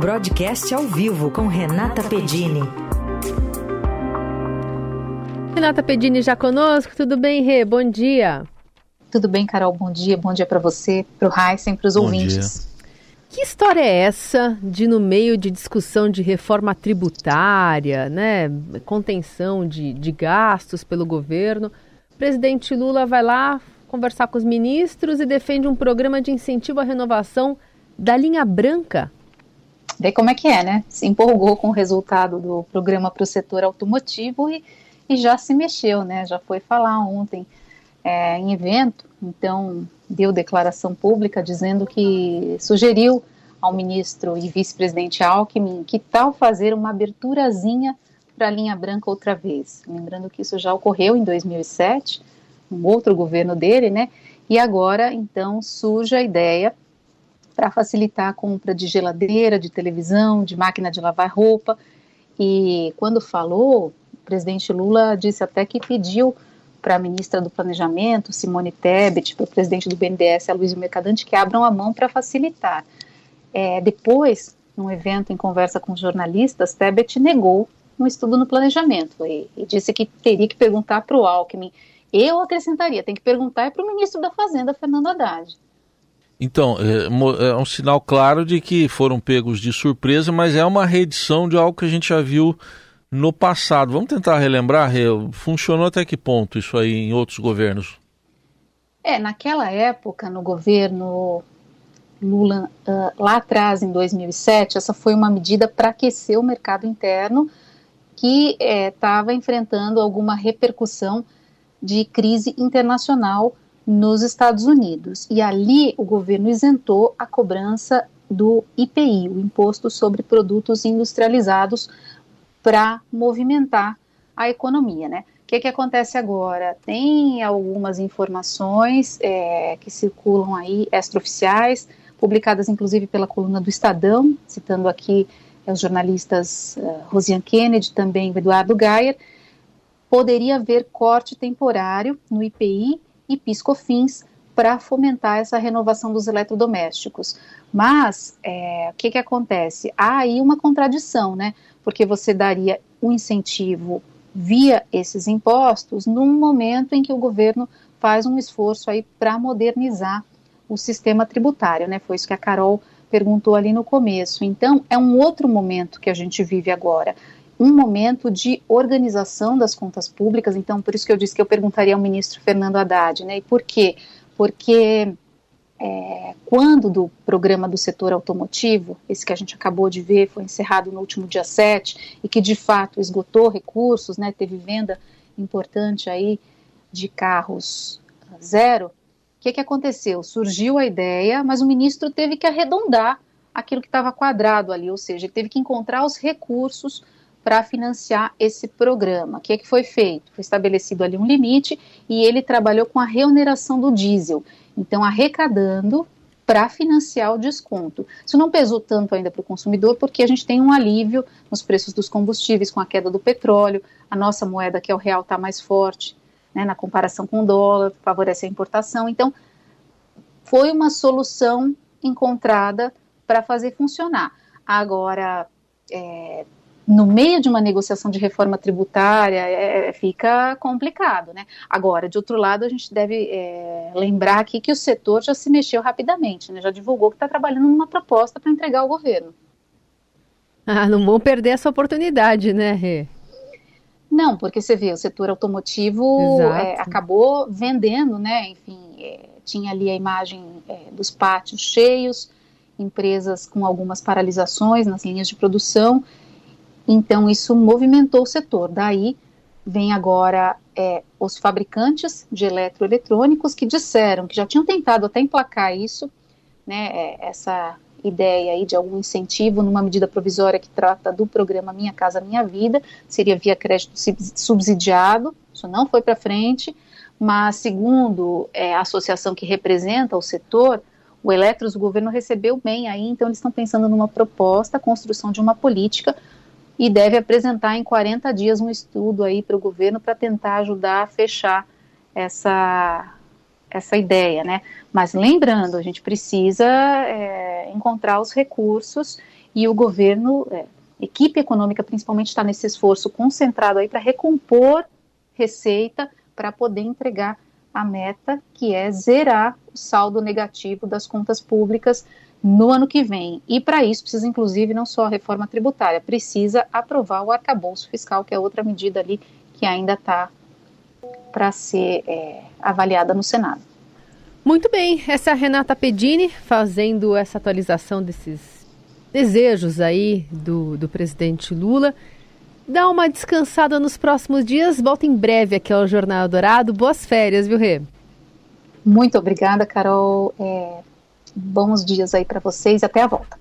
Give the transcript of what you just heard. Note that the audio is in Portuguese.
Broadcast ao vivo com Renata Pedini. Renata Pedini já conosco. Tudo bem, Rê? Bom dia. Tudo bem, Carol? Bom dia. Bom dia para você, para o Heisen, para os ouvintes. Dia. Que história é essa de, no meio de discussão de reforma tributária, né, contenção de, de gastos pelo governo, o presidente Lula vai lá conversar com os ministros e defende um programa de incentivo à renovação da linha branca? Vê como é que é, né? Se empolgou com o resultado do programa para o setor automotivo e, e já se mexeu, né? Já foi falar ontem é, em evento, então deu declaração pública dizendo que sugeriu ao ministro e vice-presidente Alckmin que tal fazer uma aberturazinha para a linha branca outra vez. Lembrando que isso já ocorreu em 2007, um outro governo dele, né? E agora, então, surge a ideia para facilitar a compra de geladeira, de televisão, de máquina de lavar roupa. E quando falou, o presidente Lula disse até que pediu para a ministra do Planejamento, Simone Tebet, para o presidente do BNDES, Luiz Mercadante, que abram a mão para facilitar. É, depois, num evento em conversa com jornalistas, Tebet negou um estudo no planejamento e, e disse que teria que perguntar para o Alckmin. Eu acrescentaria, tem que perguntar é para o ministro da Fazenda, Fernando Haddad. Então, é, é um sinal claro de que foram pegos de surpresa, mas é uma reedição de algo que a gente já viu no passado. Vamos tentar relembrar, funcionou até que ponto isso aí em outros governos? É, naquela época, no governo Lula, uh, lá atrás, em 2007, essa foi uma medida para aquecer o mercado interno que estava é, enfrentando alguma repercussão de crise internacional nos Estados Unidos. E ali o governo isentou a cobrança do IPI, o Imposto sobre Produtos Industrializados, para movimentar a economia, né? O que, que acontece agora? Tem algumas informações é, que circulam aí, extraoficiais, publicadas inclusive pela coluna do Estadão, citando aqui é, os jornalistas uh, Rosiane Kennedy, também o Eduardo Geyer, poderia haver corte temporário no IPI e PiscoFins para fomentar essa renovação dos eletrodomésticos. Mas é, o que, que acontece? Há aí uma contradição, né? Porque você daria um incentivo via esses impostos num momento em que o governo faz um esforço aí para modernizar o sistema tributário, né? Foi isso que a Carol perguntou ali no começo. Então, é um outro momento que a gente vive agora um momento de organização das contas públicas, então por isso que eu disse que eu perguntaria ao ministro Fernando Haddad, né? E por quê? Porque é, quando do programa do setor automotivo, esse que a gente acabou de ver, foi encerrado no último dia 7 e que de fato esgotou recursos, né, teve venda importante aí de carros zero, o que, que aconteceu? Surgiu a ideia, mas o ministro teve que arredondar aquilo que estava quadrado ali, ou seja, ele teve que encontrar os recursos para financiar esse programa. O que, é que foi feito? Foi estabelecido ali um limite e ele trabalhou com a reoneração do diesel. Então, arrecadando para financiar o desconto. Isso não pesou tanto ainda para o consumidor, porque a gente tem um alívio nos preços dos combustíveis com a queda do petróleo, a nossa moeda, que é o real, está mais forte né, na comparação com o dólar, favorece a importação. Então, foi uma solução encontrada para fazer funcionar. Agora, é, no meio de uma negociação de reforma tributária é, é, fica complicado, né? Agora, de outro lado, a gente deve é, lembrar aqui que o setor já se mexeu rapidamente, né? Já divulgou que está trabalhando numa proposta para entregar ao governo. Ah, não vão perder essa oportunidade, né, Rê? Não, porque você vê, o setor automotivo é, acabou vendendo, né? Enfim, é, tinha ali a imagem é, dos pátios cheios, empresas com algumas paralisações nas linhas de produção então, isso movimentou o setor. Daí vem agora é, os fabricantes de eletroeletrônicos que disseram que já tinham tentado até emplacar isso, né, é, essa ideia aí de algum incentivo numa medida provisória que trata do programa Minha Casa Minha Vida, seria via crédito subsidiado, isso não foi para frente, mas segundo é, a associação que representa o setor, o Eletros, o governo recebeu bem aí, então eles estão pensando numa proposta, construção de uma política e deve apresentar em 40 dias um estudo aí para o governo para tentar ajudar a fechar essa, essa ideia, né? Mas lembrando, a gente precisa é, encontrar os recursos e o governo, é, equipe econômica principalmente, está nesse esforço concentrado aí para recompor receita para poder entregar a meta, que é zerar o saldo negativo das contas públicas no ano que vem. E para isso precisa, inclusive, não só a reforma tributária, precisa aprovar o arcabouço fiscal, que é outra medida ali que ainda está para ser é, avaliada no Senado. Muito bem, essa é a Renata Pedini fazendo essa atualização desses desejos aí do, do presidente Lula. Dá uma descansada nos próximos dias, volta em breve aqui ao Jornal Dourado. Boas férias, viu, Rê? Muito obrigada, Carol. É, bons dias aí para vocês. Até a volta.